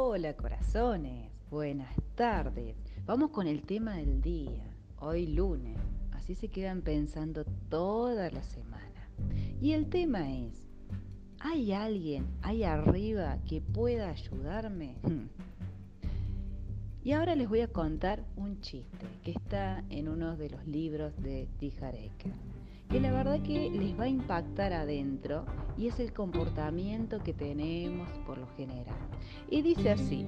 Hola corazones, buenas tardes. Vamos con el tema del día, hoy lunes. Así se quedan pensando toda la semana. Y el tema es, ¿hay alguien ahí arriba que pueda ayudarme? Y ahora les voy a contar un chiste que está en uno de los libros de Tijareker que la verdad que les va a impactar adentro y es el comportamiento que tenemos por lo general. Y dice así,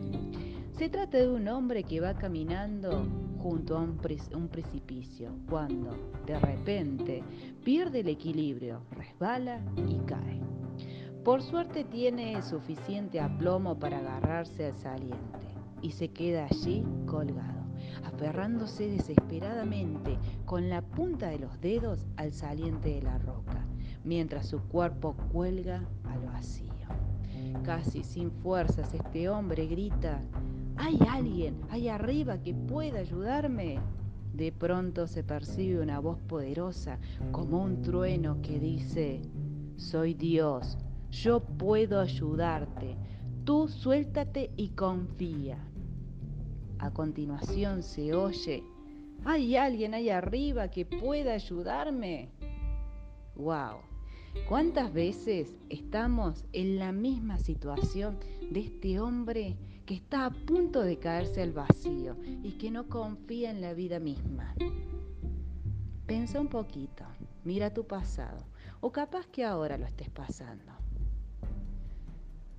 se trata de un hombre que va caminando junto a un, un precipicio cuando de repente pierde el equilibrio, resbala y cae. Por suerte tiene suficiente aplomo para agarrarse al saliente y se queda allí colgado aferrándose desesperadamente con la punta de los dedos al saliente de la roca, mientras su cuerpo cuelga al vacío. Casi sin fuerzas este hombre grita, ¿hay alguien ahí arriba que pueda ayudarme? De pronto se percibe una voz poderosa como un trueno que dice, soy Dios, yo puedo ayudarte, tú suéltate y confía. A continuación se oye, ¿hay alguien ahí arriba que pueda ayudarme? ¡Wow! ¿Cuántas veces estamos en la misma situación de este hombre que está a punto de caerse al vacío y que no confía en la vida misma? Pensa un poquito, mira tu pasado, o capaz que ahora lo estés pasando.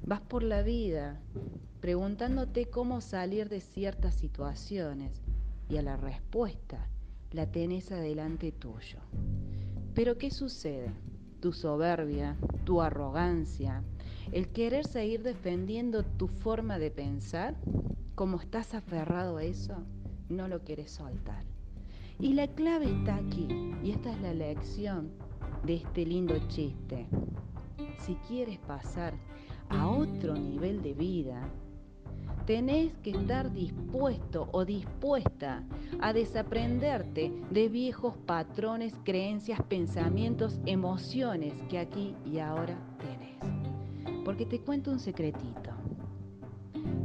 Vas por la vida preguntándote cómo salir de ciertas situaciones y a la respuesta la tenés adelante tuyo. Pero ¿qué sucede? Tu soberbia, tu arrogancia, el querer seguir defendiendo tu forma de pensar, como estás aferrado a eso, no lo quieres soltar. Y la clave está aquí, y esta es la lección de este lindo chiste. Si quieres pasar a otro nivel de vida, tenés que estar dispuesto o dispuesta a desaprenderte de viejos patrones, creencias, pensamientos, emociones que aquí y ahora tenés. Porque te cuento un secretito.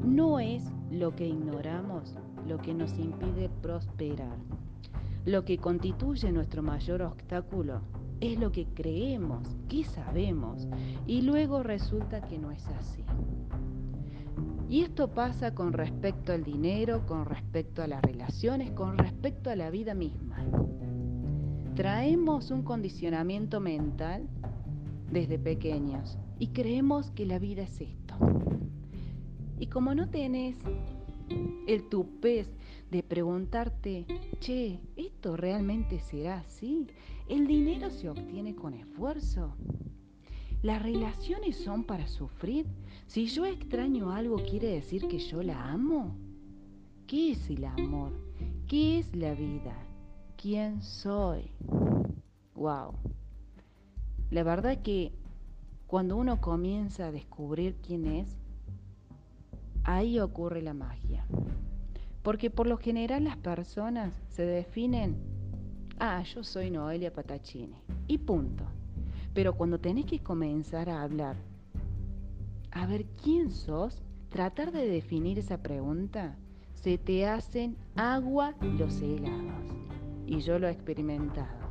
No es lo que ignoramos lo que nos impide prosperar. Lo que constituye nuestro mayor obstáculo es lo que creemos, que sabemos, y luego resulta que no es así. Y esto pasa con respecto al dinero, con respecto a las relaciones, con respecto a la vida misma. Traemos un condicionamiento mental desde pequeños y creemos que la vida es esto. Y como no tenés el tupés de preguntarte, che, ¿esto realmente será así? ¿El dinero se obtiene con esfuerzo? ¿Las relaciones son para sufrir? Si yo extraño algo, ¿quiere decir que yo la amo? ¿Qué es el amor? ¿Qué es la vida? ¿Quién soy? Wow. La verdad que cuando uno comienza a descubrir quién es, ahí ocurre la magia. Porque por lo general las personas se definen, ah, yo soy Noelia Patachini, y punto. Pero cuando tenés que comenzar a hablar, a ver quién sos, tratar de definir esa pregunta, se te hacen agua los helados. Y yo lo he experimentado.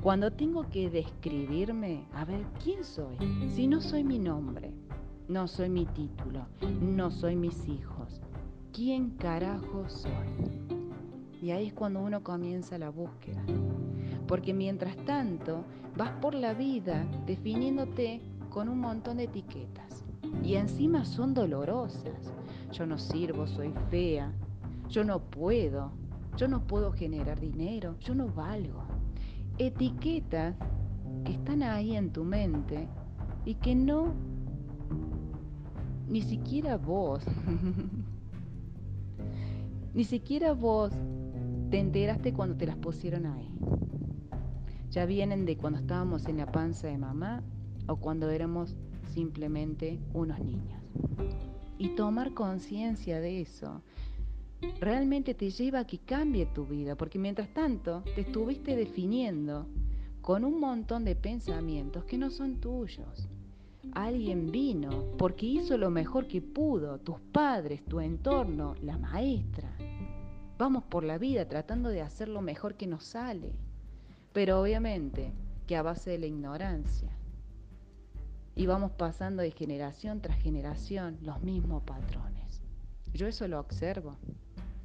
Cuando tengo que describirme, a ver quién soy, si no soy mi nombre, no soy mi título, no soy mis hijos, ¿quién carajo soy? Y ahí es cuando uno comienza la búsqueda. Porque mientras tanto vas por la vida definiéndote con un montón de etiquetas. Y encima son dolorosas. Yo no sirvo, soy fea, yo no puedo, yo no puedo generar dinero, yo no valgo. Etiquetas que están ahí en tu mente y que no, ni siquiera vos, ni siquiera vos te enteraste cuando te las pusieron ahí ya vienen de cuando estábamos en la panza de mamá o cuando éramos simplemente unos niños. Y tomar conciencia de eso realmente te lleva a que cambie tu vida, porque mientras tanto te estuviste definiendo con un montón de pensamientos que no son tuyos. Alguien vino porque hizo lo mejor que pudo, tus padres, tu entorno, la maestra. Vamos por la vida tratando de hacer lo mejor que nos sale, pero obviamente que a base de la ignorancia. Y vamos pasando de generación tras generación los mismos patrones. Yo eso lo observo.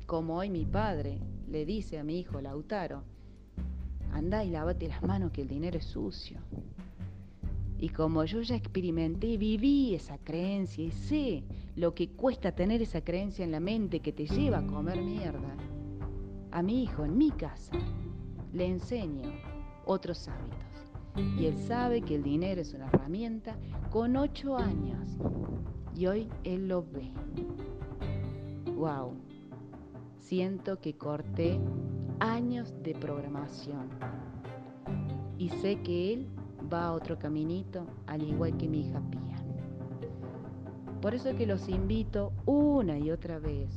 Como hoy mi padre le dice a mi hijo Lautaro, anda y lávate las manos que el dinero es sucio. Y como yo ya experimenté y viví esa creencia y sé lo que cuesta tener esa creencia en la mente que te lleva a comer mierda, a mi hijo en mi casa le enseño otros hábitos. Y él sabe que el dinero es una herramienta con ocho años. Y hoy él lo ve. ¡Wow! Siento que corté años de programación. Y sé que él va a otro caminito, al igual que mi hija Pía. Por eso que los invito una y otra vez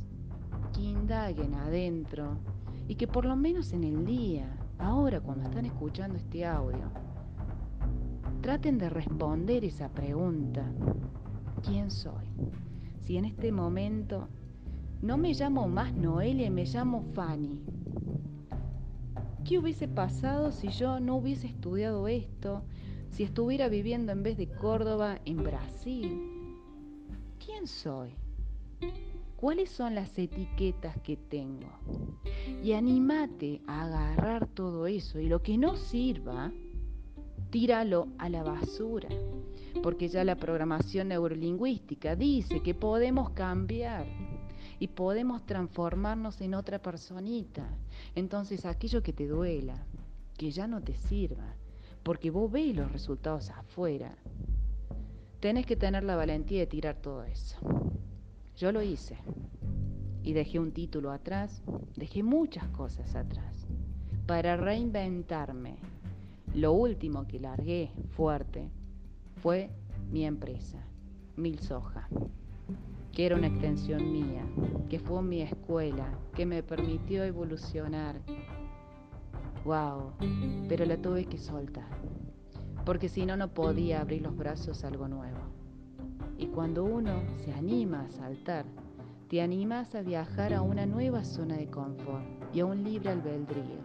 que indaguen adentro y que por lo menos en el día, ahora cuando están escuchando este audio, traten de responder esa pregunta. ¿Quién soy? Si en este momento no me llamo más Noelia, me llamo Fanny. ¿Qué hubiese pasado si yo no hubiese estudiado esto? Si estuviera viviendo en vez de Córdoba en Brasil. ¿Quién soy? ¿Cuáles son las etiquetas que tengo? Y anímate a agarrar todo eso y lo que no sirva, tíralo a la basura. Porque ya la programación neurolingüística dice que podemos cambiar y podemos transformarnos en otra personita. Entonces aquello que te duela, que ya no te sirva, porque vos ves los resultados afuera, tenés que tener la valentía de tirar todo eso. Yo lo hice y dejé un título atrás, dejé muchas cosas atrás para reinventarme. Lo último que largué fuerte fue mi empresa, Mil Soja que era una extensión mía, que fue mi escuela, que me permitió evolucionar. ¡Wow! Pero la tuve que soltar, porque si no, no podía abrir los brazos a algo nuevo. Y cuando uno se anima a saltar, te animas a viajar a una nueva zona de confort y a un libre albedrío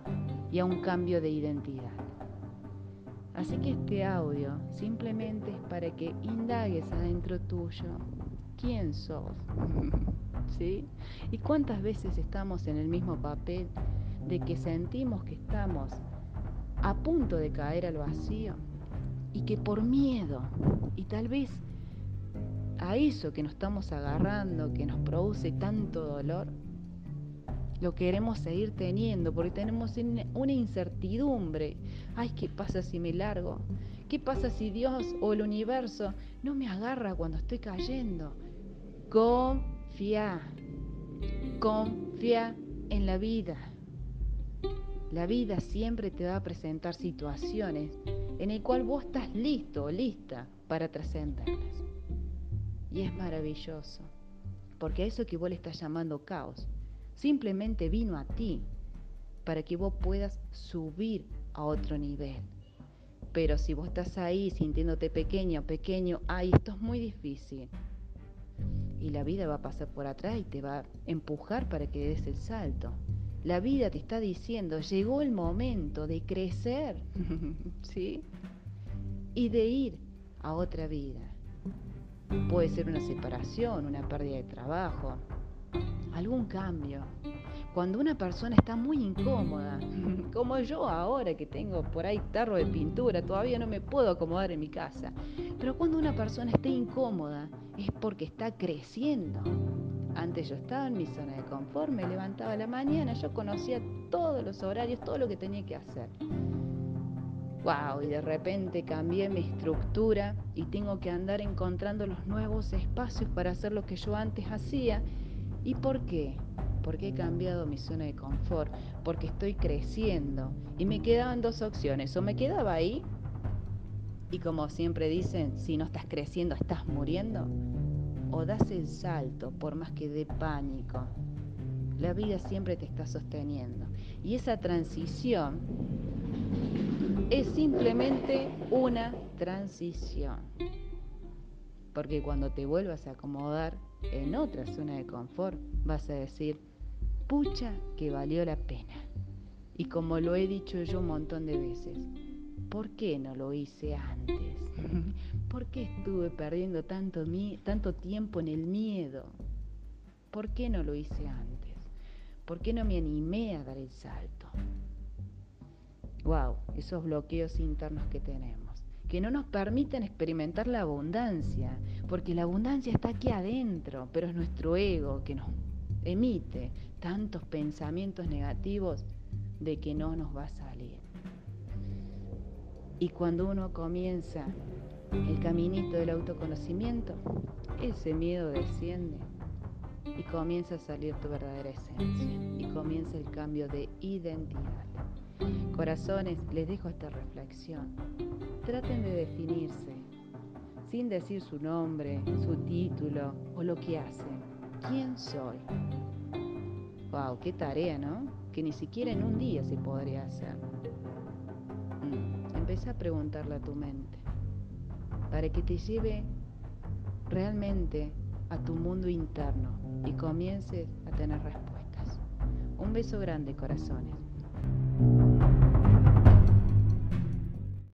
y a un cambio de identidad. Así que este audio simplemente es para que indagues adentro tuyo quién sos. ¿Sí? ¿Y cuántas veces estamos en el mismo papel de que sentimos que estamos a punto de caer al vacío y que por miedo y tal vez a eso que nos estamos agarrando, que nos produce tanto dolor, lo queremos seguir teniendo porque tenemos una incertidumbre. Ay, ¿qué pasa si me largo? ¿Qué pasa si Dios o el universo no me agarra cuando estoy cayendo? Confía, confía en la vida. La vida siempre te va a presentar situaciones en el cual vos estás listo o lista para trascenderlas. Y es maravilloso, porque eso que vos le estás llamando caos, simplemente vino a ti para que vos puedas subir a otro nivel. Pero si vos estás ahí sintiéndote pequeño, pequeño, ay, esto es muy difícil y la vida va a pasar por atrás y te va a empujar para que des el salto. La vida te está diciendo, llegó el momento de crecer, ¿sí? Y de ir a otra vida. Puede ser una separación, una pérdida de trabajo, algún cambio. Cuando una persona está muy incómoda, como yo ahora que tengo por ahí tarro de pintura, todavía no me puedo acomodar en mi casa, pero cuando una persona está incómoda es porque está creciendo. Antes yo estaba en mi zona de confort, me levantaba a la mañana, yo conocía todos los horarios, todo lo que tenía que hacer. ¡Wow! Y de repente cambié mi estructura y tengo que andar encontrando los nuevos espacios para hacer lo que yo antes hacía. ¿Y por qué? Porque he cambiado mi zona de confort, porque estoy creciendo. Y me quedaban dos opciones, o me quedaba ahí y como siempre dicen, si no estás creciendo, estás muriendo. O das el salto por más que dé pánico. La vida siempre te está sosteniendo. Y esa transición es simplemente una transición. Porque cuando te vuelvas a acomodar en otra zona de confort, vas a decir, pucha que valió la pena. Y como lo he dicho yo un montón de veces, ¿por qué no lo hice antes? ¿Por qué estuve perdiendo tanto, tanto tiempo en el miedo? ¿Por qué no lo hice antes? ¿Por qué no me animé a dar el salto? Wow, esos bloqueos internos que tenemos, que no nos permiten experimentar la abundancia, porque la abundancia está aquí adentro, pero es nuestro ego que nos emite tantos pensamientos negativos de que no nos va a salir. Y cuando uno comienza el caminito del autoconocimiento, ese miedo desciende y comienza a salir tu verdadera esencia y comienza el cambio de identidad. Corazones, les dejo esta reflexión. Traten de definirse, sin decir su nombre, su título o lo que hacen. ¿Quién soy? ¡Wow! ¡Qué tarea, ¿no? Que ni siquiera en un día se podría hacer. Mm, a preguntarle a tu mente para que te lleve realmente a tu mundo interno y comiences a tener respuestas. Un beso grande, corazones.